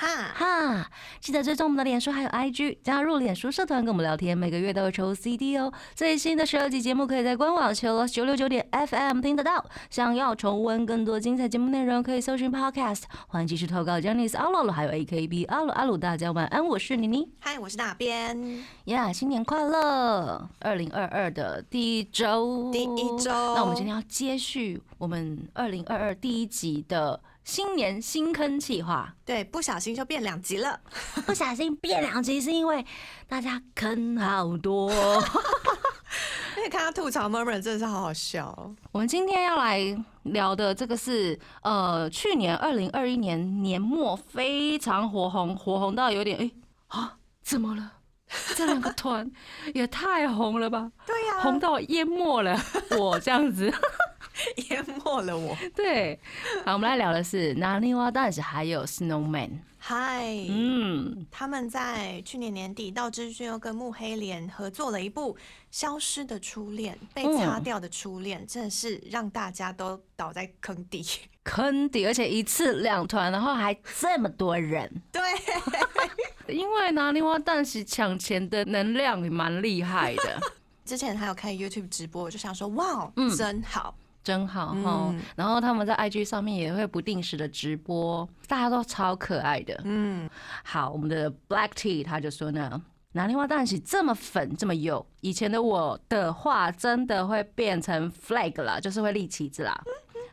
哈，哈，记得追踪我们的脸书还有 IG，加入脸书社团跟我们聊天，每个月都会抽 CD 哦。最新的十二集节目可以在官网 c h i l l 九六九点 FM 听得到。想要重温更多精彩节目内容，可以搜寻 Podcast。欢迎继续投稿 j a n i c e 阿鲁鲁还有 AKB 阿鲁阿鲁，大家晚安，我是妮妮。嗨，我是大边。呀新年快乐！二零二二的第一周，第一周那我们今天要接续我们二零二二第一集的新年新坑企划。对，不小心就变两集了。不小心变两集，是因为大家坑好多。因为看他吐槽 murmur 真的是好好笑哦。我们今天要来聊的这个是，呃，去年二零二一年年末非常火红，火红到有点哎啊，怎么了？这两个团也太红了吧，对呀、红到淹没了我这样子。淹没了我。对，好，我们来聊的是拿泥蛙蛋是还有 Snowman。嗨，嗯，他们在去年年底，道之俊又跟木黑莲合作了一部《消失的初恋》，被擦掉的初恋，真的是让大家都倒在坑底。坑底，而且一次两团，然后还这么多人。对，因为拿泥蛙蛋是抢钱的能量也蛮厉害的。之前还有看 YouTube 直播，我就想说，哇，嗯真好。真好哈、嗯然后他们在 IG 上面也会不定时的直播，大家都超可爱的。嗯，好，我们的 Black Tea 他就说呢，拿泥蛙蛋洗这么粉这么幼，以前的我的话真的会变成 flag 啦，就是会立旗子啦。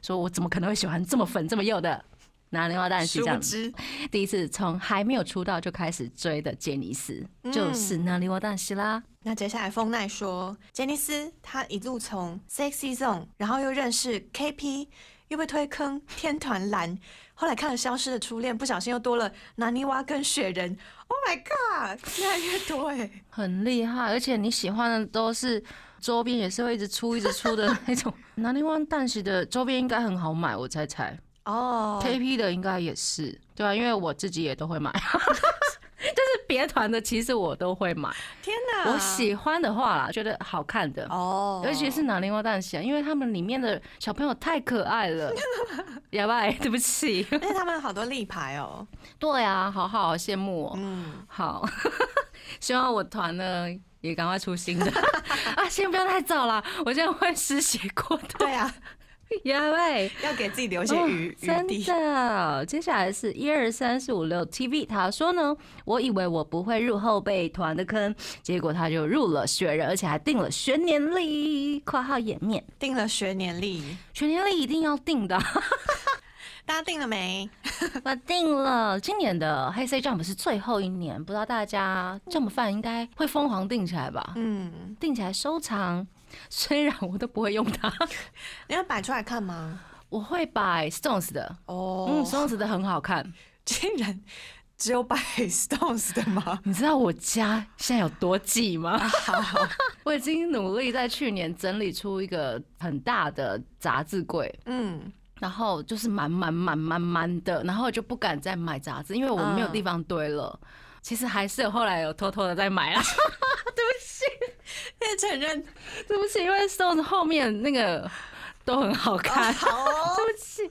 说我怎么可能会喜欢这么粉这么幼的拿泥蛙蛋是这样子，第一次从还没有出道就开始追的杰尼斯，嗯就是拿泥蛙蛋是啦。那接下来风奈说，杰尼斯他一路从 Sexy Zone，然后又认识 KP，又被推坑天团蓝，后来看了《消失的初恋》，不小心又多了拿泥蛙跟雪人。Oh my god，越来越多哎！很厉害，而且你喜欢的都是周边，也是会一直出、一直出的那种。南泥湾蛋喜的周边应该很好买，我猜猜。哦 KP 的应该也是，对啊，因为我自己也都会买，就是别团的其实我都会买。天哪，我喜欢的话啦，觉得好看的。哦，尤其是南泥湾蛋喜啊，因为他们里面的小朋友太可爱了，哑巴，对不起。而且他们好多立牌哦。对啊，好好羡慕哦。嗯，好，希望我团呢也赶快出新的啊！先不要太早了，我现在会失血过多。对啊，呀喂，要给自己留一些余、余真。的。接下来是一二三四五六 TV，他说呢，我以为我不会入后备团的坑，结果他就入了雪人，而且还定了学年历（括号颜面定了学年历，），学年历一定要定的。大家定了没？我定了，今年的黑 C Jump 是最后一年，不知道大家 Jump 饭应该会疯狂定起来吧？嗯，定起来收藏，虽然我都不会用它，你要摆出来看吗？我会摆 Stones 的，哦嗯，Stones 的很好看。竟然只有摆 Stones 的吗？你知道我家现在有多挤吗？我已经努力在去年整理出一个很大的杂志柜，嗯，然后就是满满满满满的，然后就不敢再买杂志，因为我没有地方堆了。其实还是有后来有偷偷的在买啦，可 以承认。对不起，因为 Stones 后面那个都很好看。好哦，对不起，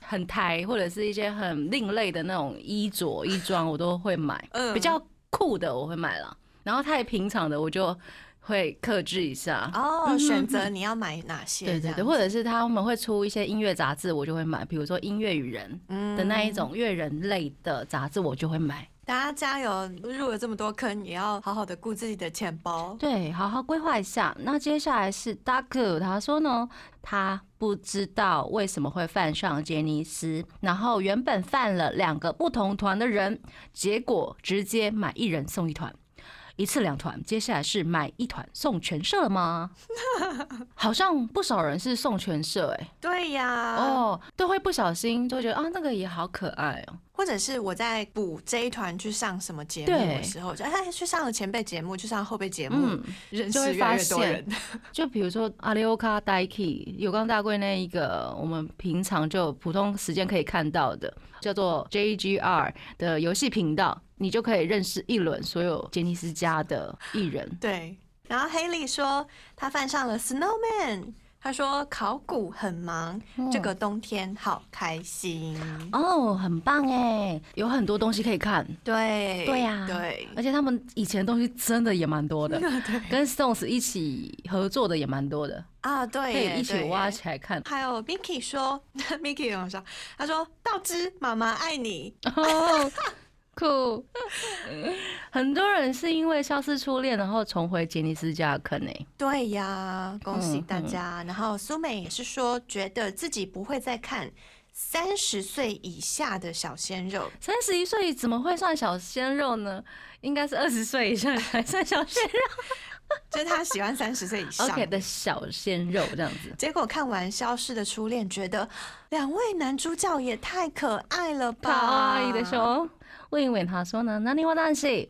很台或者是一些很另类的那种衣着衣装，我都会买。嗯比较酷的我会买了，然后太平常的我就会克制一下。哦，选择你要买哪些？对对对，或者是他们会出一些音乐杂志，我就会买，比如说《音乐与人》嗯的那一种乐人类的杂志，我就会买。大家加油！入了这么多坑，也要好好的顾自己的钱包。对，好好规划一下。那接下来是 Dark，他说呢，他不知道为什么会犯上杰尼斯，然后原本犯了两个不同团的人，结果直接买一人送一团。一次两团，接下来是买一团送全社了吗？好像不少人是送全社哎、对呀，哦，哦，都会不小心就会觉得啊那个也好可爱哦、或者是我在补这一团去上什么节目的时候，就哎去上了前辈节目，去上后辈节目，嗯，认就会发识越来越多现人。就比如说阿里欧卡大 key 有冈大贵那一个，我们平常就普通时间可以看到的，叫做 JGR 的游戏频道，你就可以认识一轮所有杰尼斯家的艺人。对，然后黑莉说她犯上了 Snowman，她说考古很忙，这个冬天好开心。哦，很棒哎，有很多东西可以看，对对呀对而且他们以前的东西真的也蛮多的，跟 Stones 一起合作的也蛮多的，啊，对可，以一起挖起来看。还有 Micky 说，Miki 很好笑，他说：“道之妈妈爱你。哦，酷！很多人是因为《消失初恋》然后重回杰尼斯家的坑诶。”对呀，恭喜嗯大家。然后苏美也是说，觉得自己不会再看三十岁以下的小鲜肉。三十一岁怎么会算小鲜肉呢？应该是二十岁以上才算小鲜肉。就是他喜欢三十岁以上。OK 的小鲜肉这样子。结果看完《消失的初恋》，觉得两位男主角也太可爱了吧！可爱的熊。魏英伟他说呢，那你我但是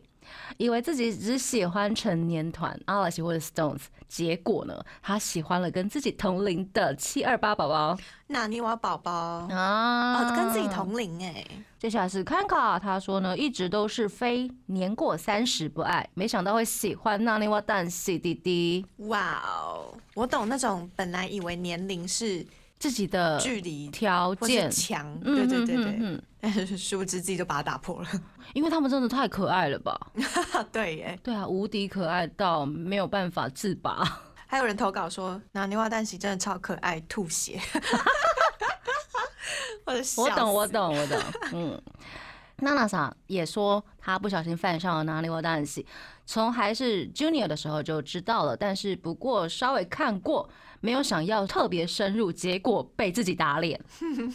以为自己只喜欢成年团阿拉西或者 Stones，结果呢，他喜欢了跟自己同龄的七二八宝宝那尼瓦宝宝啊哦，跟自己。同龄哎，接下来是看卡，他说呢，一直都是非年过三十不爱，没想到会喜欢那尼瓦但是弟弟哇哦！我懂那种本来以为年龄是自己的距离条件。墙，嗯对对对对，嗯 殊不知自己就把它打破了。因为他们真的太可爱了吧？对耶，对啊，无敌可爱到没有办法自拔。还有人投稿说，拿牛蛙蛋洗真的超可爱，吐血。我的我懂，我。懂，我懂。嗯，娜娜桑也说她不小心犯上了哪里我蛋洗从还是 Junior 的时候就知道了，但是不过稍微看过，没有想要特别深入，结果被自己打脸。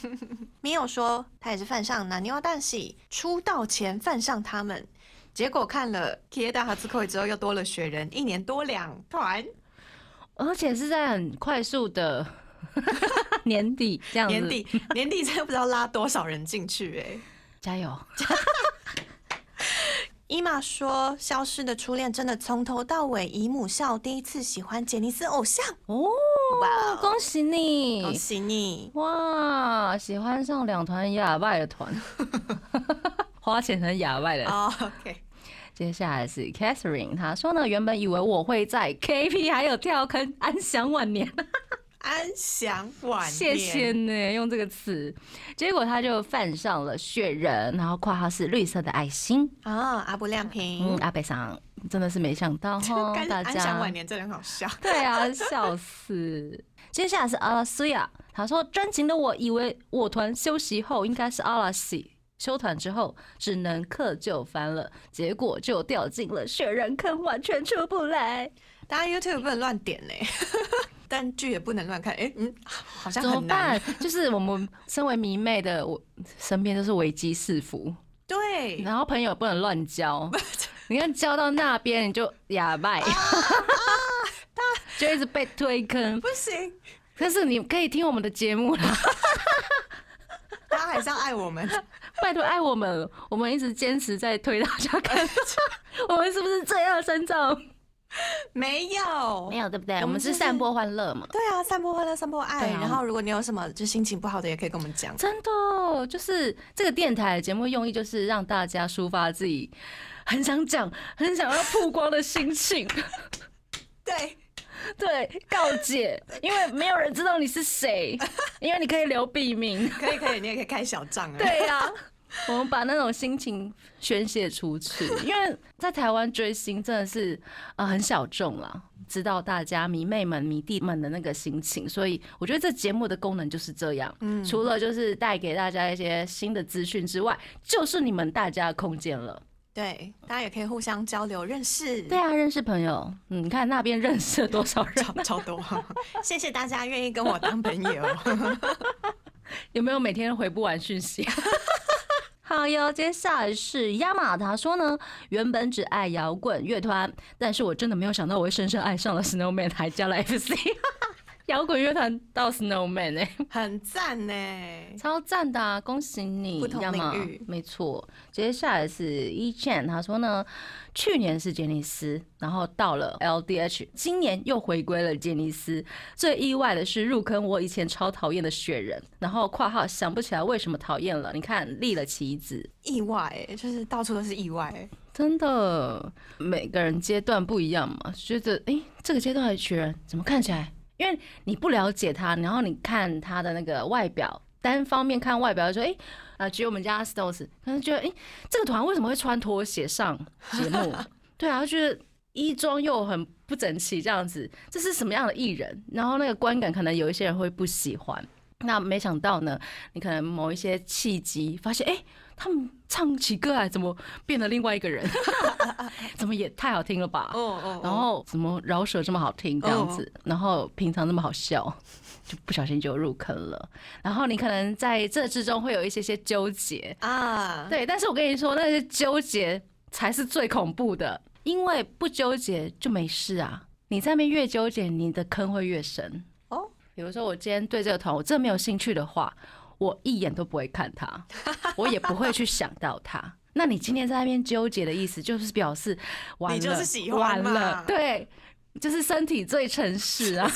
米友说他也是犯上那牛蛙蛋喜，出道前犯上他们，结果看了哈兹扣之后又多了雪人，一年多两团。而且是在很快速的 年底这样子，年底年底真的不知道拉多少人进去哎、加油！伊玛说，《消失的初恋》真的从头到尾姨母笑第一次喜欢杰尼斯偶像，哦，恭喜你！恭喜你！哇，喜欢上两团哑巴的团，花钱成哑巴的。哦、o k 接下来是 Catherine，她说呢，原本以为我会在 KP 还有跳坑安享晚年，安享晚年，谢谢呢，用这个词，结果他就犯上了雪人，然后括号是绿色的爱心。啊！阿布亮嗯，平，阿北桑真的是没想到哈，干大安享晚年真的很好笑。对啊，笑死。接下来是阿拉西亚，他说专情的我以为我团休息后应该是阿拉西。休团之后只能刻就翻了，结果就掉进了雪人坑，完全出不来。大家 YouTube 不能乱点呢，但剧也不能乱看。哎、嗯，好像怎么很难办。？就是我们身为迷妹的，我身边都是危机四伏，对，然后朋友不能乱交。你看交到那边你就哑巴，就一直被推坑。不行，但是你可以听我们的节目啦，大家还是要爱我们。拜托爱我们，我们一直坚持在推大家看。我们是不是罪恶深重？没有，没有，对不对？我们是散播欢乐嘛。对啊，散播欢乐，散播爱。然后，如果你有什么就心情不好的，也可以跟我们讲。真的，就是这个电台的节目用意就是让大家抒发自己很想讲、很想要曝光的心情。对，对，告解，因为没有人知道你是谁，因为你可以留笔名。可以可以，你也可以开小账啊。对呀、我们把那种心情宣泄出去，因为在台湾追星真的是呃很小众啦，知道大家迷妹们、迷弟们的那个心情，所以我觉得这节目的功能就是这样，嗯除了就是带给大家一些新的资讯之外，就是你们大家的空间了。对，大家也可以互相交流认识。对啊，认识朋友，嗯，你看那边认识了多少人，超超多，谢谢大家愿意跟我当朋友。有没有每天回不完讯息？好哟，接下来是亚马，他说呢，原本只爱摇滚乐团，但是我真的没有想到我会深深爱上了 Snowman，还加了 FC。摇滚乐团到 Snowman 哎、很赞呢。超赞的啊！恭喜你，不同领域没错。接下来是 E Chen，他说呢，去年是杰尼斯，然后到了 LDH，今年又回归了杰尼斯。最意外的是入坑我以前超讨厌的雪人，然后括号想不起来为什么讨厌了。你看立了旗子，意外欸，就是到处都是意外欸。真的，每个人阶段不一样嘛，觉得诶，这个阶段的雪人怎么看起来？因为你不了解他，然后你看他的那个外表，单方面看外表就说，诶，啊，举我们家 Stones，可能觉得，诶，这个团为什么会穿拖鞋上节目？对啊，觉得衣装又很不整齐，这样子，这是什么样的艺人？然后那个观感可能有一些人会不喜欢。那没想到呢，你可能某一些契机发现，哎、他们唱起歌来怎么变得另外一个人？怎么也太好听了吧？哦哦然后怎么饶舌这么好听这样子，然后平常那么好笑，就不小心就入坑了。然后你可能在这之中会有一些些纠结，啊，对，但是我跟你说，那些纠结才是最恐怖的，因为不纠结就没事啊。你在那边越纠结，你的坑会越深。哦，比如说我今天对这个团我真的没有兴趣的话，我一眼都不会看他，我也不会去想到他。那你今天在那边纠结的意思，就是表示完了，你就是喜欢嘛完了，对，就是身体最诚实啊。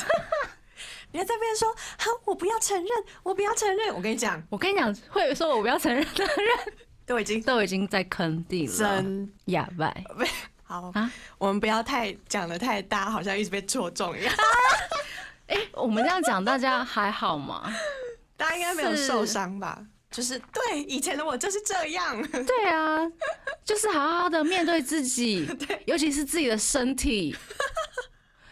你在这边说，好，我不要承认，我不要承认。我跟你讲，我跟你讲，会说我不要承认的人，都已经都已经在坑地了，真哑巴。好啊我们不要太讲的太大，好像一直被戳中一样。哎、我们这样讲，大家还好吗？大家应该没有受伤吧？就是对以前的我就是这样，对啊，就是好好的面对自己，尤其是自己的身体，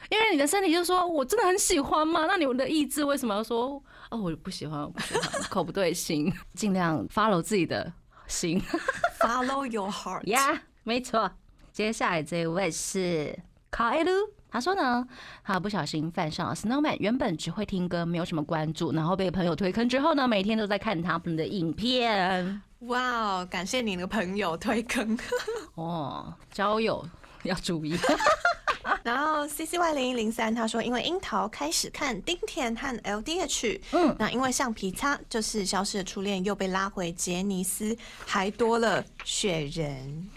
因为你的身体就说我真的很喜欢嘛？那你的意志为什么要说哦我不喜欢，我不喜欢，口不对心，尽量 follow 自己的心 Follow your heart。呀没错。接下来这一位是卡艾鲁。他说呢，他不小心犯上了 Snowman，原本只会听歌，没有什么关注，然后被朋友推坑之后呢，每天都在看他们的影片。哇哦，感谢你的朋友推坑。哦，交友要注意。然后 C C Y 零一零三他说，因为樱桃开始看丁田和 L D H，嗯，那因为橡皮擦就是消失的初恋又被拉回杰尼斯，还多了雪人。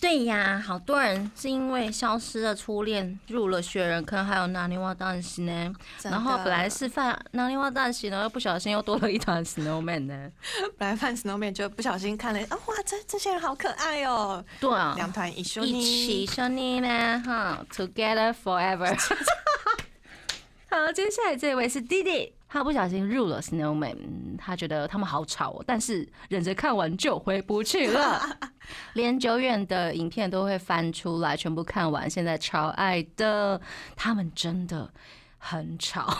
对呀，好多人是因为消失的初恋入了雪人坑，还有拿尼瓦蛋西呢。然后本来是犯拿尼瓦蛋西呢，又不小心又多了一团 Snowman 呢。本来犯 Snowman 就不小心看了，啊哇，这这些人好可爱哦，对啊，两团一緒一起に。说你呢，哈，Together Forever。好，接下来这位是弟弟，他不小心入了 Snowman，嗯他觉得他们好吵哦，但是忍着看完就回不去了，连久远的影片都会翻出来，全部看完，现在超爱的，他们真的很吵。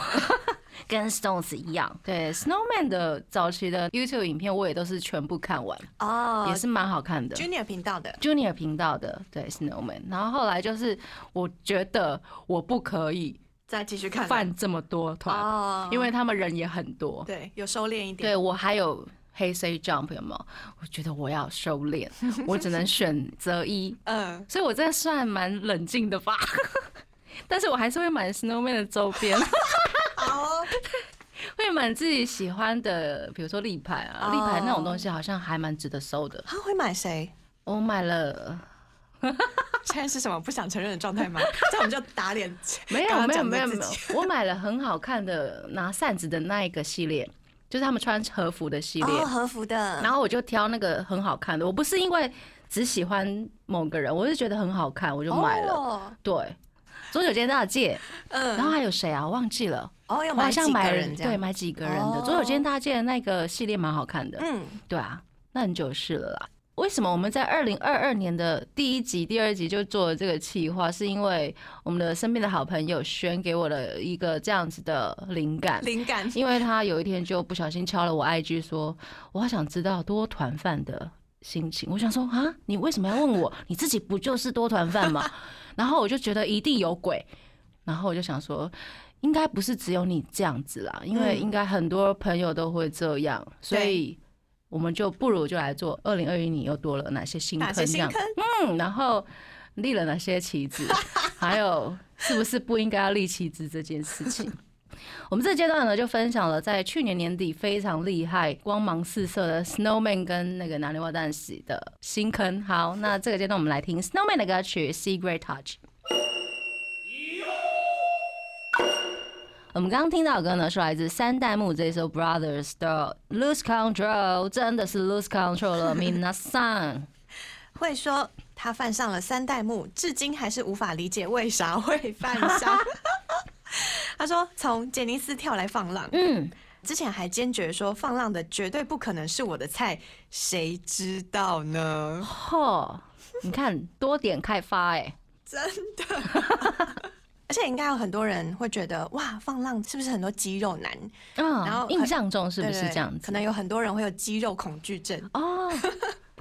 跟 Stones 一样，对 Snowman 的早期的 YouTube 影片，我也都是全部看完，哦也是蛮好看的。Junior 频道的，Junior 频道的，对 Snowman，然后后来就是我觉得我不可以再继续看了。犯这么多团，哦。因为他们人也很多，对有收敛一点，对我还有黑 C Jump 有没有？我觉得我要收敛，我只能选择一，嗯，所以我这算蛮冷静的吧。但是我还是会买 Snowman 的周边，会买自己喜欢的，比如说立牌啊，哦。立牌那种东西好像还蛮值得收的。他会买谁？我买了，现在是什么不想承认的状态吗？这样我们就打脸。没有没有没有没有，我买了很好看的拿扇子的那一个系列，就是他们穿和服的系列哦，，和服的，然后我就挑那个很好看的。我不是因为只喜欢某个人，我是觉得很好看，我就买了。了，对，左手间大介，嗯，然后还有谁啊？我忘记了，哦，好买几像买人对买几个人的哦左手间大介的那个系列蛮好看的。嗯，对啊，那很久的事了啦。为什么我们在二零二二年的第一集、第二集就做了这个企划？是因为我们的身边的好朋友轩给我了一个这样子的灵感。灵感，因为他有一天就不小心敲了我 IG 说，我好想知道多团饭的心情。我想说啊，你为什么要问我？你自己不就是多团饭吗？然后我就觉得一定有鬼，然后我就想说，应该不是只有你这样子啦，因为嗯应该很多朋友都会这样，所以我们就不如就来做二零二一，年又多了哪些新坑这样？些新坑？嗯，然后立了哪些旗子，还有是不是不应该要立旗子这件事情。我们这阶段呢，就分享了在去年年底非常厉害、光芒四射的 Snowman 跟那个南泥瓦旦喜的新坑。好，那这个阶段我们来听 Snowman 的歌曲《Secret Touch》。我们刚刚听到的歌呢，是来自三代目这首 Brothers 的《Lose Control》，真的是 Lose Control 了，Mina San。会说他犯上了三代目，至今还是无法理解为啥会犯上。他说从杰尼斯跳来放浪，嗯，之前还坚决说放浪的绝对不可能是我的菜，谁知道呢？嚯，你看多点开发哎、真的。而且应该有很多人会觉得，哇，放浪是不是很多肌肉男？嗯，然后印象中是不是这样子？可能有很多人会有肌肉恐惧症。哦，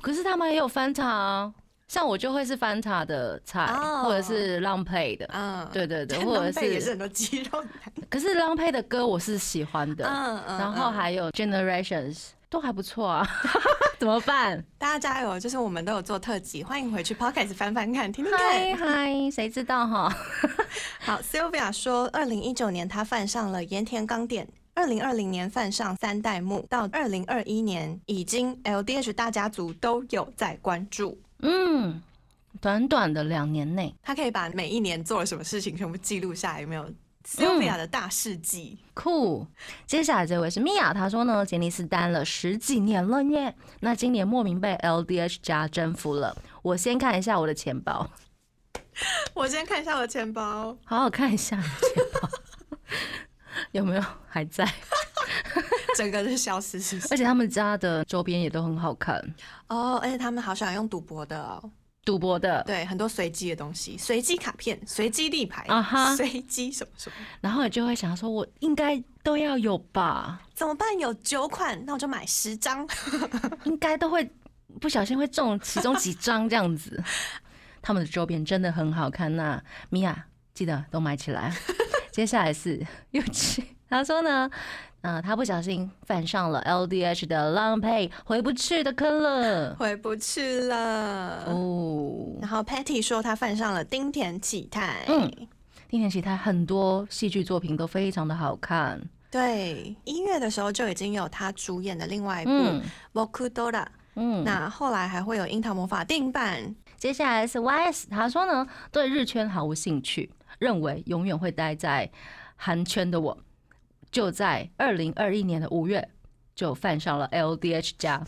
可是他们也有翻塔啊，像我就会是翻塔的菜，哦或者是浪配的，嗯，对对对，或者是也是是，很多肌肉男。可是浪配的歌我是喜欢的，嗯嗯然后嗯还有 Generations 都还不错啊，怎么办？大家加油！就是我们都有做特辑，欢迎回去 Podcast 翻翻看，听听嗨看。嗨，谁知道哈？好，Sylvia 说，二零一九年他犯上了盐田刚典。二零二零年犯上三代目，到二零二一年已经 LDH 大家族都有在关注。嗯，短短的两年内，他可以把每一年做了什么事情全部记录下来，有没有？Sylvia 的大事迹。酷。接下来这位是米娅，她说呢，杰尼斯单了十几年了耶，那今年莫名被 LDH 家征服了。我先看一下我的钱包，我先看一下我的钱包，好好看一下钱包 有没有还在，整个就消失，是不是？而且他们家的周边也都很好看，哦，而且他们好喜欢用赌博的哦，赌博的，对，很多随机的东西，随机卡片、随机立牌啊哈随机什么什么。然后你就会想说，我应该都要有吧，怎么办？有九款，那我就买十张。应该都会不小心会中其中几张这样子。他们的周边真的很好看，那米娅记得都买起来。接下来是又去，他说呢，呃，他不小心犯上了 LDH 的浪配回不去的坑了。回不去了。哦，然后 Patty 说他犯上了丁田启泰。嗯丁田启泰很多戏剧作品都非常的好看。对，一月的时候就已经有他主演的另外一部嗯《Boku Dora》，嗯，那后来还会有《樱桃魔法》电影版。接下来是 YS，他说呢，对日圈毫无兴趣，认为永远会待在韩圈的我，就在二零二一年的五月就犯上了 LDH 加，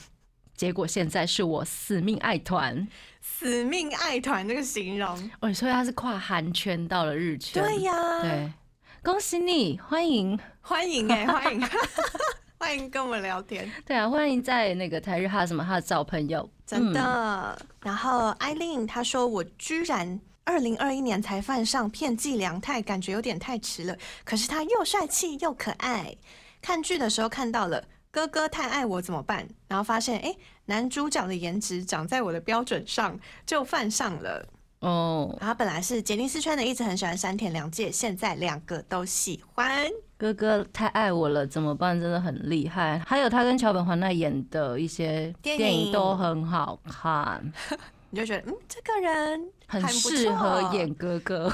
结果现在是我死命爱团，死命爱团这个形容，哦，所以他是跨韩圈到了日圈，对呀，对，恭喜你，欢迎，欢迎哎、欢迎，欢迎跟我们聊天，对啊，欢迎在那个台日哈什么哈找朋友，真嗯的。然后艾琳她说，我居然。二零二一年才犯上片寄凉太，感觉有点太迟了。可是他又帅气又可爱。看剧的时候看到了哥哥太爱我怎么办？然后发现哎、诶男主角的颜值长在我的标准上，就犯上了。哦，然后本来是杰尼斯圈的，一直很喜欢山田凉介，现在两个都喜欢。哥哥太爱我了，怎么办？真的很厉害。还有他跟桥本环奈演的一些电电影影都很好看，你就觉得嗯，这个人很适合演哥哥。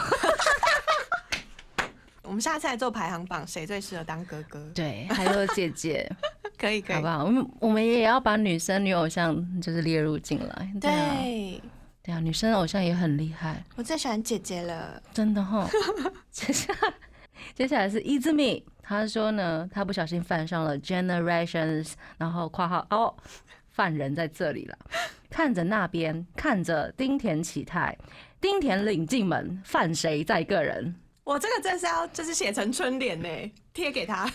我们下次来做排行榜，谁最适合当哥哥？对，还有姐姐，可以，可以好不。好？我们我们也要把女生女偶像就是列入进来。对啊，对，对啊，女生偶像也很厉害，我最喜欢姐姐了。真的哈。接下来是 Izumi，他说呢，他不小心犯上了 Generations，然后括号哦，犯人在这里了。看着那边，看着丁田启泰，丁田领进门，犯谁在个人？我这个真是要就是写成春联呢，贴给他。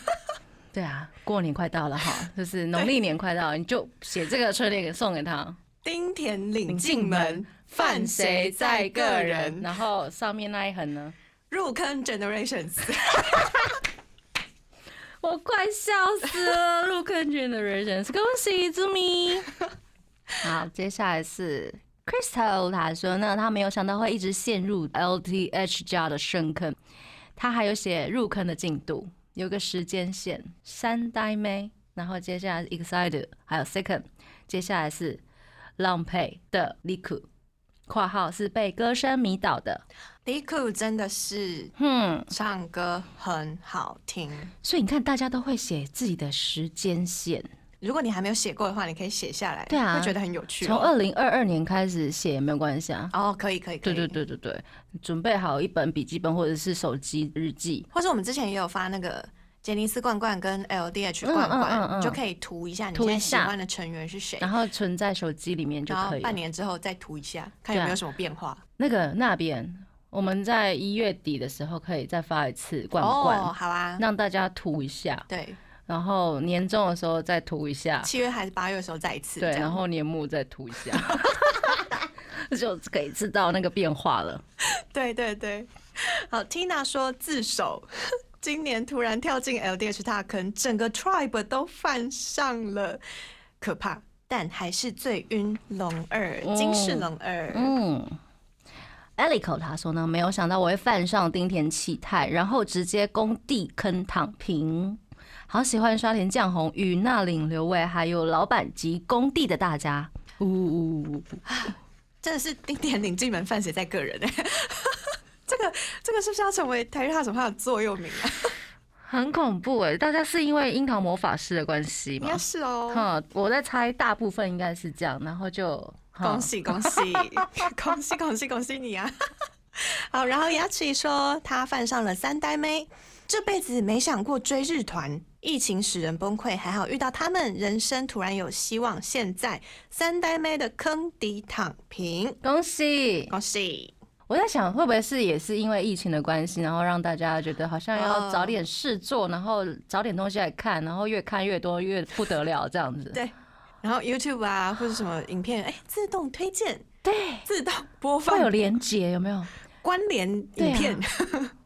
对啊，过年快到了哈，就是农历年快到了，你就写这个春联给送给他。丁田领进门，犯谁在个人？然后上面那一横呢？入坑 Generations。我快笑死了！入坑 Generations，恭喜 Zumi。好，接下来是 Crystal，他说呢，他没有想到会一直陷入 LTH 加的深坑。他还有写入坑的进度，有个时间线，三代妹，然后接下来是 Excited，还有 Second，接下来是浪配的 Liku。括号是被歌声迷倒的。李库真的是嗯，唱歌很好听。所以你看，大家都会写自己的时间线，如果你还没有写过的话，你可以写下来，对啊会觉得很有趣哦。从二零二二年开始写也没有关系啊。哦，可以可以可以，对对对对对，准备好一本笔记本或者是手机日记。或是我们之前也有发那个杰尼斯罐罐跟 LDH 罐罐，嗯嗯。就可以涂一下你现在喜下。欢的成员是谁，然后存在手机里面就可以了。半年之后再涂一下，看有没有什么变化。那个那边，我们在一月底的时候可以再发一次罐罐，哦，好啊，让大家涂一下，对，然后年终的时候再涂一下，七月还是八月的时候再一次，对，然后年末再涂一下，就可以知道那个变化了。对对对，好，Tina 说自首，今年突然跳进 LDH 大坑，整个 Tribe 都犯上了，可怕，但还是最晕龙二，金氏龙二，嗯。Elico 他说呢，没有想到我会犯上丁田启泰，然后直接工地坑躺平。好喜欢刷田将红与那领刘伟，还有老板及工地的大家。呜呜呜！真的是丁田领进门，犯谁在个人哎、这个这个是不是要成为台日哈什么的座右铭啊？很恐怖哎！大家是因为樱桃魔法师的关系吗应该？是哦。哈，我在猜，大部分应该是这样，然后就恭喜恭喜 恭喜恭喜恭喜你啊！好，然后雅琪说他犯上了三呆妹，这辈子没想过追日团，疫情使人崩溃，还好遇到他们，人生突然有希望。现在三呆妹的坑底躺平，恭喜！恭喜！我在想，会不会是也是因为疫情的关系，然后让大家觉得好像要哦找点事做，然后找点东西来看，然后越看越多，越不得了这样子。对然后 YouTube 啊或者什么影片，哎、自动推荐，对，自动播放会有连接有没有？关联影片。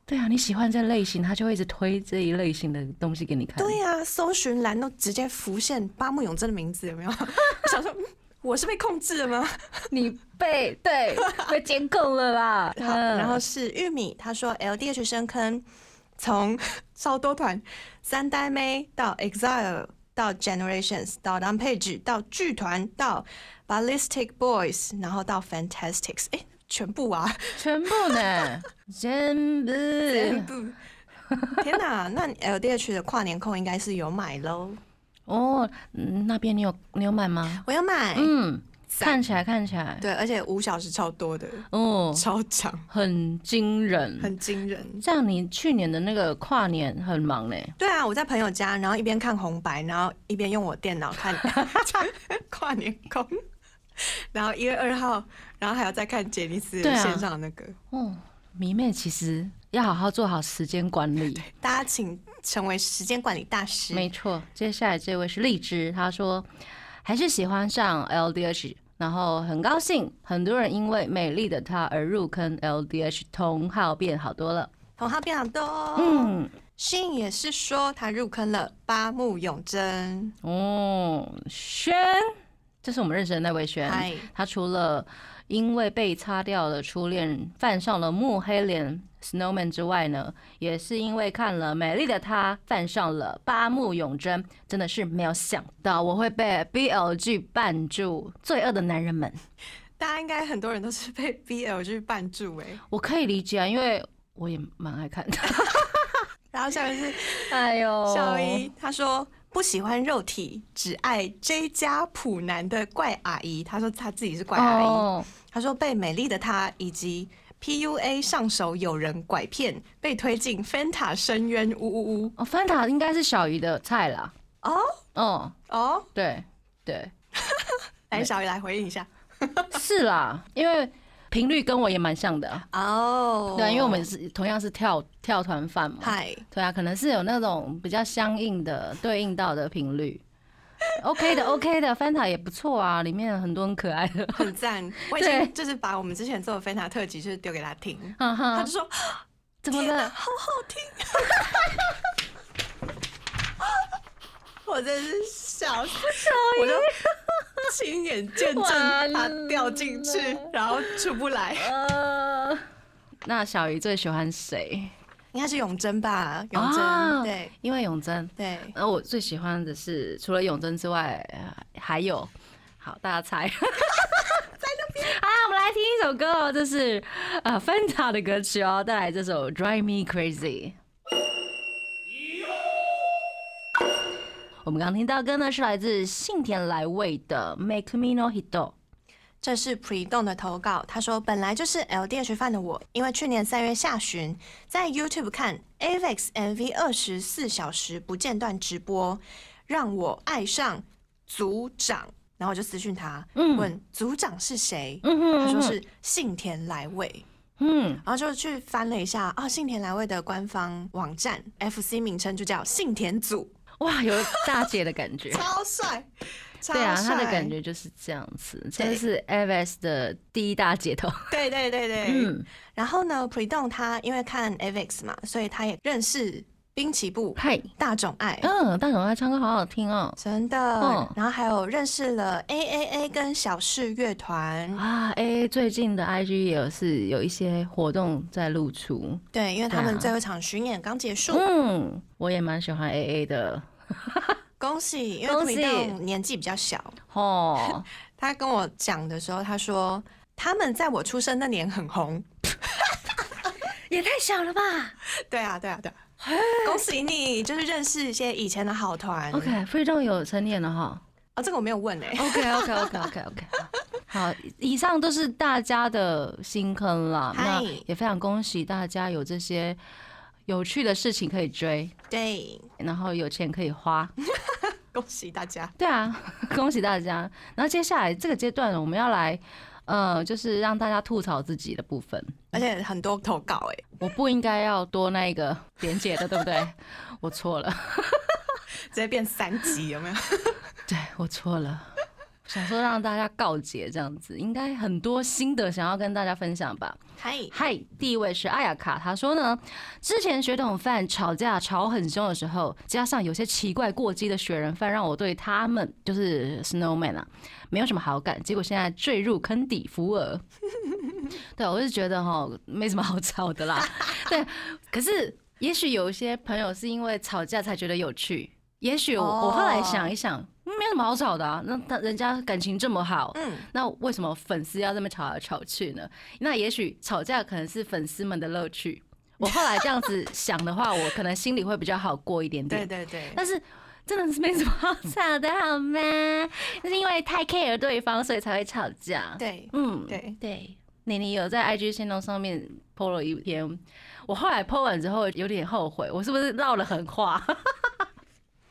对啊，你喜欢这类型，他就会一直推这一类型的东西给你看。对啊、搜寻栏都直接浮现八木永真的名字，有没有？我想说，嗯我是被控制了吗？你被对 被监控了啦。好，嗯然后是玉米，他说 LDH 深坑从超多团三代妹到 EXILE 到 Generations 到 Rampage 到剧团到 Ballistic Boys，然后到 Fantastics，哎、全部啊，全部呢，全部。全部。天哪，那 LDH 的跨年控应该是有买喽，哦，嗯那边你有你有买吗？我有买。嗯，看起来看起来，对，而且五小时超多的，哦，超长，很惊人。很惊人。这样你去年的那个跨年很忙嘞。对啊，我在朋友家，然后一边看红白，然后一边用我电脑看 跨年空，然后一月二号，然后还要再看杰尼斯对啊线上那个，哦，迷妹其实要好好做好时间管理。大家请成为时间管理大师。没错，接下来这位是荔枝，他说还是喜欢上 LDH，然后很高兴，很多人因为美丽的她而入坑 LDH，同号变好多了。同号变好多、哦。嗯，信也是说他入坑了八木永真，哦，轩，这是我们认识的那位轩，嗨，他除了因为被擦掉了初恋，犯上了木黑脸 Snowman 之外呢，也是因为看了《美丽的她》，犯上了八木永真。真的是没有想到我会被 BLG 绊住，罪恶的男人们。大家应该很多人都是被 B L G 绊住哎。我可以理解啊，因为我也蛮爱看的。然后下面是哎呦，小姨，他说不喜欢肉体，只爱 J 家普男的怪阿姨。他说他自己是怪阿姨。哦，他说被美丽的他以及 PUA 上手有人拐骗，被推进 Fanta 深渊，呜呜呜。哦，翻塔应该是小鱼的菜啦。哦哦，哦，对对，来小鱼来回应一下。是啦，因为频率跟我也蛮像的啊。哦对啊，因为我们是同样是跳跳团饭嘛。嗨，对啊，可能是有那种比较相应的对应到的频率。OK 的，OK 的，Fanta 也不错啊，里面有很多很可爱的。很赞。我已对经就是把我们之前做的 Fanta 特辑，就是丢给他听，他就，说怎么了？好好听。我真是笑死，我就亲眼见证他掉进去，然后出不来。呃，那小鱼最喜欢谁？应该是永贞吧？永贞，啊对因为永贞。对，然后我最喜欢的是，除了永贞之外，呃还有，好，大家猜，在那边。啊，我们来听一首歌哦，这是呃 Fanta 的歌曲哦，带来这首 Drive Me Crazy。我们刚听到歌呢，是来自信田来未的 Make Me No Hito。这是 Pre 动的投稿，他说本来就是 LDH 范的我，因为去年三月下旬在 YouTube 看 Avex MV 二十四小时不间断直播，让我爱上组长，然后我就私讯他，问组长是谁，他说是信田来未，嗯，然后就去翻了一下，啊，信田来未的官方网站 FC 名称就叫信田组，哇，有大姐的感觉，超帅。对啊，他的感觉就是这样子，这是 Avex 的第一大姐头。对对对对，嗯。然后呢，Predon 他因为看 Avex 嘛，所以他也认识滨崎步、嗨大冢爱。嗯，大冢爱唱歌好好听哦，真的。然后还有认识了 AAA 跟小室乐团啊，AA 最近的 IG 也是有一些活动在露出。对，因为他们最后一场巡演刚结束。嗯，我也蛮喜欢 AA 的。恭喜，因为他们年纪比较小哦。他跟我讲的时候，他说他们在我出生那年很红，也太小了吧？对啊，对啊，对。恭喜你，就是认识一些以前的好团。OK，非常有成年了哈。啊，这个我没有问哎。OK，OK，OK，OK，OK。好，以上都是大家的新坑了。那也非常恭喜大家有这些。有趣的事情可以追，对，然后有钱可以花，恭喜大家。对啊，恭喜大家。然后接下来这个阶段，我们要来，呃，就是让大家吐槽自己的部分，而且很多投稿哎，我不应该要多那个连接的，对不对？我错了，直接变三级有没有？对我错了。想说让大家告解，这样子应该很多心得想要跟大家分享吧。嗨嗨，第一位是阿雅卡，他说呢，之前血统饭吵架吵很凶的时候，加上有些奇怪过激的雪人饭，让我对他们就是 Snowman 啊，没有什么好感。结果现在坠入坑底，福尔。对，我是觉得哈，没什么好吵的啦。对，可是也许有一些朋友是因为吵架才觉得有趣。也许我我后来想一想。没什么好吵的啊，那他人家感情这么好，嗯，那为什么粉丝要这么吵来吵去呢？那也许吵架可能是粉丝们的乐趣。我后来这样子想的话，我可能心里会比较好过一点点。对对对。但是真的是没什么好吵的，好吗？那是因为太 care 对方，所以才会吵架。对，嗯，对对。妮妮有在 IG 线动上面 po 了一篇，我后来 po 完之后有点后悔，我是不是绕了狠话？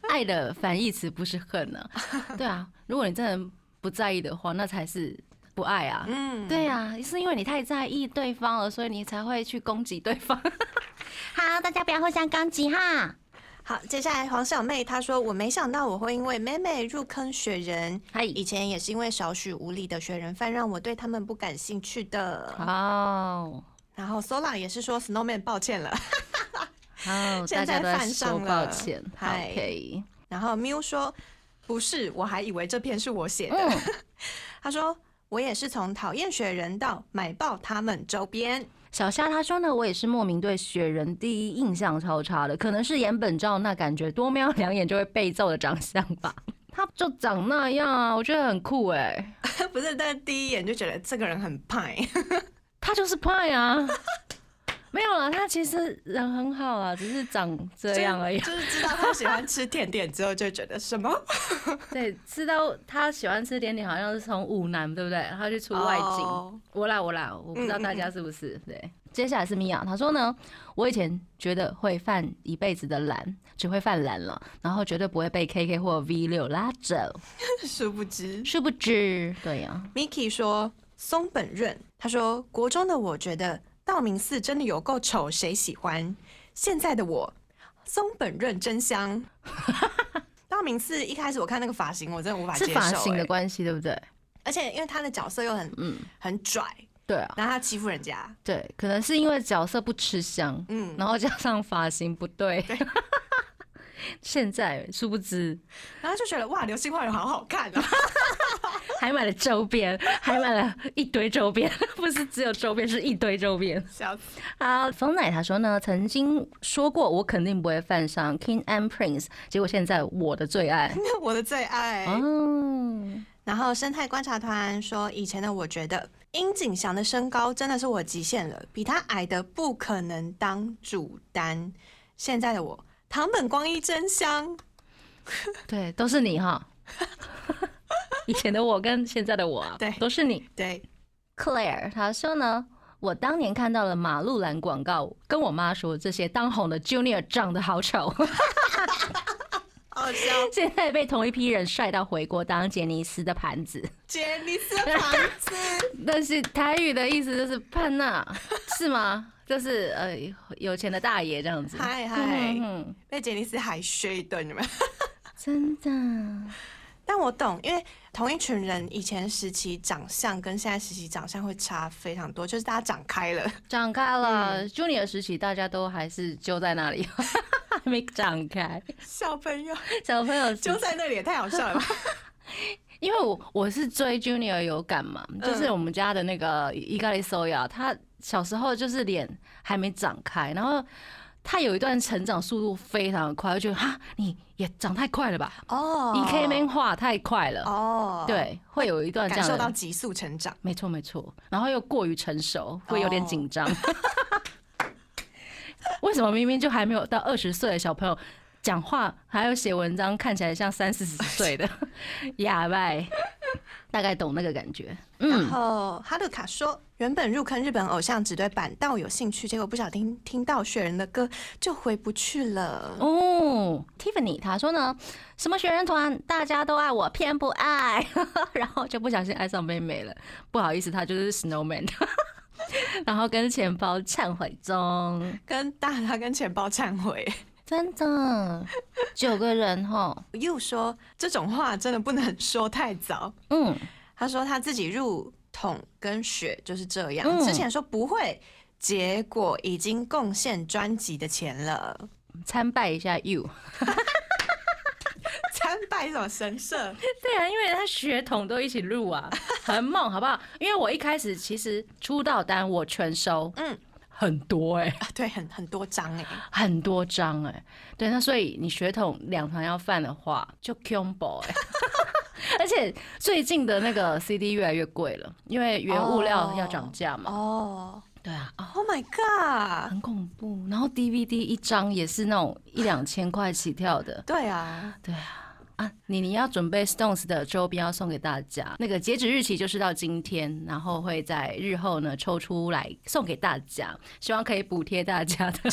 爱的反义词不是恨呢？对啊，如果你真的不在意的话，那才是不爱啊。嗯，对啊，是因为你太在意对方了，所以你才会去攻击对方。好，大家不要互相攻击哈。好，接下来黄小妹她说：“我没想到我会因为妹妹入坑雪人，她，以前也是因为少许无理的雪人犯让我对他们不感兴趣的。”哦，然后 Sola 也是说：“Snowman，抱歉了。”好，大家都说抱歉。OK，然后 Miu 说：“不是，我还以为这篇是我写的。”他说：“我也是从讨厌雪人到买爆他们周边。”小虾他说呢：“我也是莫名对雪人第一印象超差的，可能是岩本照那感觉多瞄两眼就会被揍的长相吧。他就长那样啊，我觉得很酷哎。不是，但第一眼就觉得这个人很派，他就是派啊。”没有了，他其实人很好啊，只是长这样而已。就是知道他喜欢吃甜点之后，就觉得什么？对，知道他喜欢吃甜点，好像是从武南，对不对？他去出外景。我啦，我啦，我不知道大家是不是？对。接下来是米娅，他说呢，我以前觉得会犯一辈子的懒，只会犯懒了，然后绝对不会被 KK 或 V 六拉走。殊不知，殊不知，对呀。Miki 说松本润，他说国中的我觉得。道明寺真的有够丑，谁喜欢？现在的我，松本润真香。道明寺一开始我看那个发型，我真的无法接受。是发型的关系，对不对？而且因为他的角色又很嗯很拽，对啊，然后他欺负人家，对，可能是因为角色不吃香，嗯，然后加上发型不对。现在殊不知，然后就觉得哇，流星花园好好看啊！还买了周边，还买了一堆周边，不是只有周边，是一堆周边。笑死！好，冯奶他说呢，曾经说过我肯定不会犯上 King and Prince，结果现在我的最爱，我的最爱。哦。然后生态观察团说，以前的我觉得殷景祥的身高真的是我极限了，比他矮的不可能当主单。现在的我，堂本光一真香。对，都是你哈。以前的我跟现在的我啊，对都是你。对，Claire 他说呢，我当年看到了马路兰广告，跟我妈说这些当红的 Junior 长得好丑，好笑。现在被同一批人帅到回国当杰尼斯的盘子。杰尼斯的房子，但是台语的意思就是潘娜，是吗？就是呃有钱的大爷这样子。嗨嗨嗯嗯被杰尼斯还削一顿，你们。真的。但我懂，因为同一群人以前时期长相跟现在时期长相会差非常多，就是大家长开了。长开了、j u n i o r 时期大家都还是揪在那里，还没长开。小朋友小朋友就在那里，也太好笑了吧？因为我我是追 Junior 有感嘛，就是嗯我们家的那个伊咖喱 soya，他小时候就是脸还没长开，然后他有一段成长速度非常的快，我觉得哈你也长太快了吧哦，E K man 化太快了，哦，，对，会有一段这感。受到急速成长。没错没错，然后又过于成熟，会有点哦紧张。为什么明明就还没有到二十岁的小朋友，讲话还有写文章，看起来像三四十岁的 哑巴？大概懂那个感觉。然嗯，后哈鲁卡说，原本入坑日本偶像只对板道有兴趣，结果不小心听到雪人的歌就回不去了。哦，Tiffany 他说呢，什么雪人团大家都爱我，偏不爱，然后就不小心爱上妹妹了。不好意思，她就是 Snowman。然后跟钱包忏悔中，跟大他跟钱包忏悔，真的九个人哈，又说这种话真的不能说太早。嗯，他说他自己入桶跟血就是这样，嗯之前说不会，结果已经贡献专辑的钱了，参拜一下 You。参拜什么神社？对啊，因为他血统都一起入啊，很猛，好不好？因为我一开始其实出道单我全收，嗯，很多哎、啊，对，很很多张哎，很多张哎、对，那所以你血统两团要犯的话，就 combo 哎、而且最近的那个 CD 越来越贵了，因为原物料要涨价嘛。哦对啊，啊，，Oh my god，很恐怖。然后 DVD 一张也是那种一两千块起跳的。对啊，对啊，啊，你你要准备 Stones 的周边要送给大家，那个截止日期就是到今天，然后会在日后呢抽出来送给大家，希望可以补贴大家的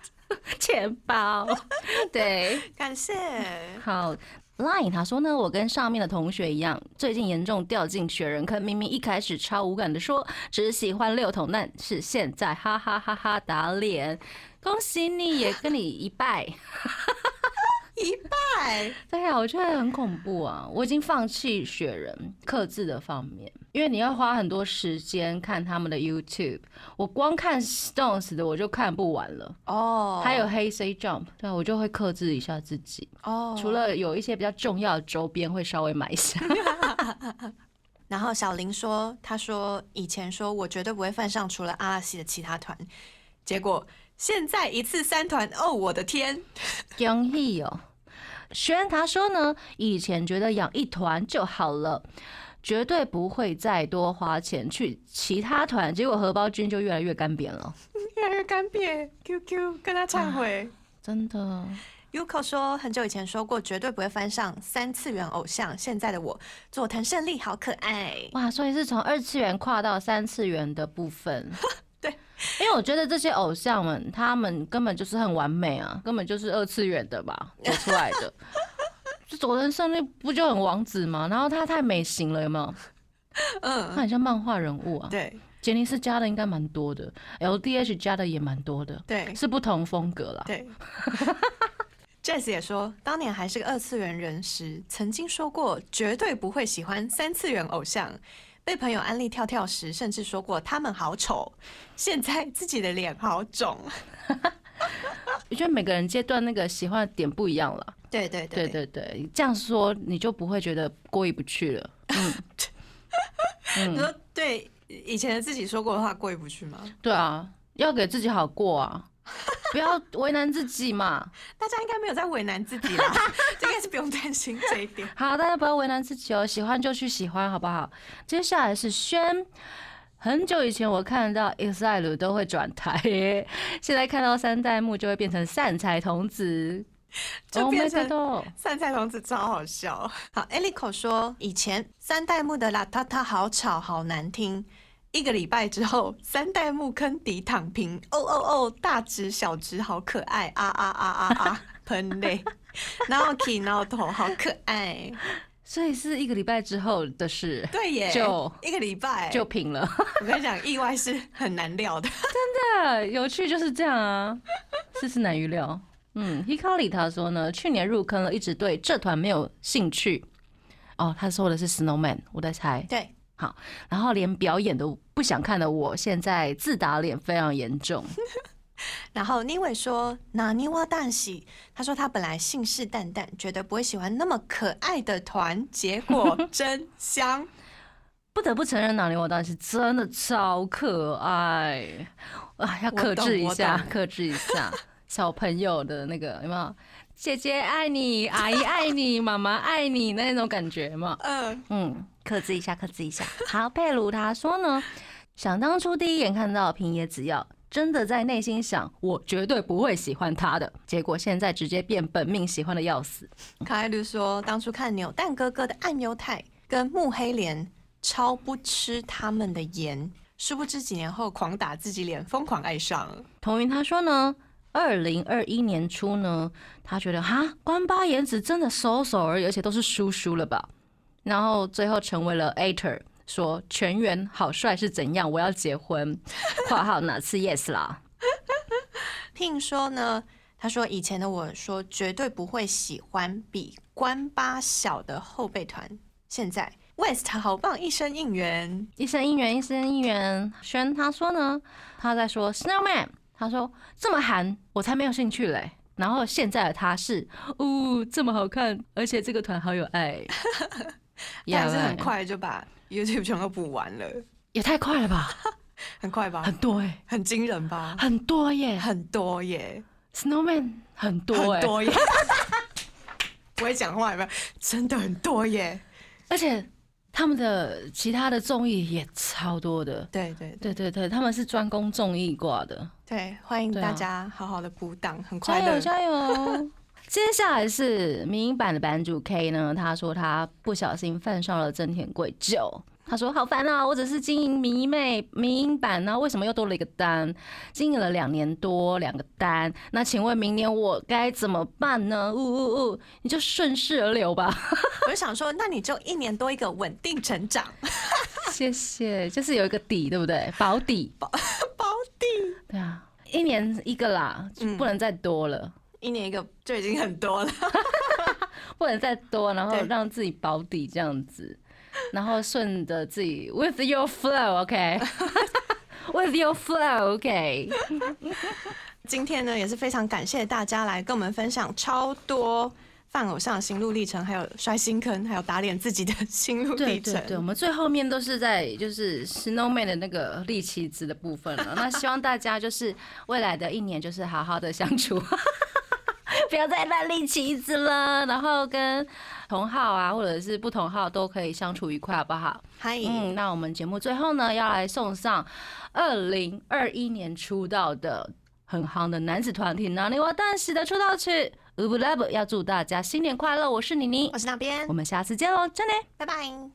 钱包。对，感谢。好。Line 他说呢，我跟上面的同学一样，最近严重掉进雪人坑。明明一开始超无感的说只喜欢六桶，但是现在哈哈哈哈打脸。恭喜你也跟你一拜。一拜，对啊，我觉得很恐怖啊！我已经放弃雪人克制的方面，因为你要花很多时间看他们的 YouTube，我光看 Stones 的我就看不完了。哦，还有黑 C Jump，对啊，我就会克制一下自己。哦，除了有一些比较重要的周边会稍微买一下。然后小林说，他说以前说我绝对不会犯上除了阿拉西的其他团，结果现在一次三团，哦，我的天，恭喜哦！轩他说呢，以前觉得养一团就好了，绝对不会再多花钱去其他团，结果荷包君就越来越干瘪了，越来越干瘪，QQ 跟他忏悔。真的。Yuko 说，很久以前说过，绝对不会翻上三次元偶像。现在的我，佐藤胜利好可爱。哇，所以是从二次元跨到三次元的部分。对，因为我觉得这些偶像们，他们根本就是很完美啊，根本就是二次元的吧，走出来的。就佐藤胜利不就很王子吗？然后他太美型了，有没有？嗯他嗯，很像漫画人物啊。对杰尼斯加的应该蛮多的，LDH 加的也蛮多的，对是不同风格啦。对。Jess 也说，当年还是个二次元人时，曾经说过绝对不会喜欢三次元偶像。被朋友安利跳跳时，甚至说过他们好丑。现在自己的脸好肿。我觉得每个人阶段那个喜欢的点不一样了。对对对对对，这样说你就不会觉得过意不去了。嗯 你说对以前的自己说过的话过意不去吗？对啊，要给自己好过啊，不要为难自己嘛。大家应该没有在为难自己啦，这应该是不用担心这一点。好，大家不要为难自己哦，喜欢就去喜欢，好不好？接下来是轩，很久以前我看到 EXILE 都会转台耶，现在看到三代目就会变成善财童子。就变成 Oh 散菜童子超好笑。好 e l i c o 说，以前三代目的啦塔塔好吵好难听，一个礼拜之后，三代目坑底躺平，哦哦哦，大直小直好可爱，啊啊啊啊啊，喷泪，然后 K 然后头好可爱，所以是一个礼拜之后的事，对耶，就一个礼拜就平了。我跟你讲，意外是很难料的。真的，有趣就是这样啊，世事难预料。嗯，Hikari 他说呢，去年入坑了，一直对这团没有兴趣。哦，他说的是 Snowman，我在猜。对，然后连表演都不想看的我，现在自打脸非常严重。然后妮伟说：“那妮瓦蛋喜，他说他本来信誓旦旦，觉得不会喜欢那么可爱的团，结果 真香。不得不承认，哪里我当时真的超可爱啊！要克制一下，克制一下小朋友的那个有没有？姐姐爱你，阿姨爱你，妈妈爱你那种感觉嘛。嗯，嗯，克制一下，克制一下。好，佩鲁他说呢，想当初第一眼看到平野紫耀，真的在内心想，我绝对不会喜欢他的。结果现在直接变本命喜欢的要死。卡爱绿说，当初看扭蛋哥哥的暗犹太跟木黑莲，超不吃他们的盐，殊不知几年后狂打自己脸，疯狂爱上。童云他说呢，二零二一年初呢，他觉得哈关八颜值真的熟手而已，而且都是叔叔了吧，然后最后成为了 ater，说全员好帅是怎样，我要结婚（ 括号哪次 yes 啦听说呢，他说以前的我说绝对不会喜欢比关八小的后备团，现在 West 好棒，一生应援。），一生应援，一生应援。轩他说呢，他在说 snowman，他说这么韩我才没有兴趣嘞。然后现在的他是，呜、这么好看，而且这个团好有爱，但是很快就把 YouTube 全都补完了，也太快了吧，很快吧？很多哎、很惊人吧？很多耶很多耶，，snowman 很多哎、很多耶。不会讲话有没有？真的很多耶。而且他们的其他的综艺也超多的。对对对对对，他们是专攻综艺挂的，对，欢迎大家好好的补档，很加快乐。油加油！接下来是民营版的版主 K 呢，他说他不小心犯上了真田贵九。他说：“好烦啊！我只是经营迷妹民音版呢，为什么又多了一个单？经营了两年多，两个单。那请问明年我该怎么办呢？呜呜呜！你就顺势而流吧。我就想说，那你就一年多一个稳定成长，谢谢，就是有一个底，对不对？保底。保保底对啊，一年一个啦，不能再多了，一年一个就已经很多了。不能再多，然后对让自己保底这样子，然后顺着自己 with your flow，OK，with your flow，OK。今天呢，也是非常感谢大家来跟我们分享超多犯偶像的心路历程，还有摔新坑，还有打脸自己的心路历程。对对对，我们最后面都是在就是 Snowman 的那个立旗子的部分了。那希望大家就是未来的一年就是好好的相处，不要再乱立旗子了，然后跟同号啊或者是不同号都可以相处愉快，好不好？嗨，嗯，那我们节目最后呢，要来送上二零二一年出道的很夯的男子团体 i w a 蛋喜的出道曲《u b l a b 要祝大家新年快乐！我是妮妮我，是那边我，们下次见喽，真的。拜拜。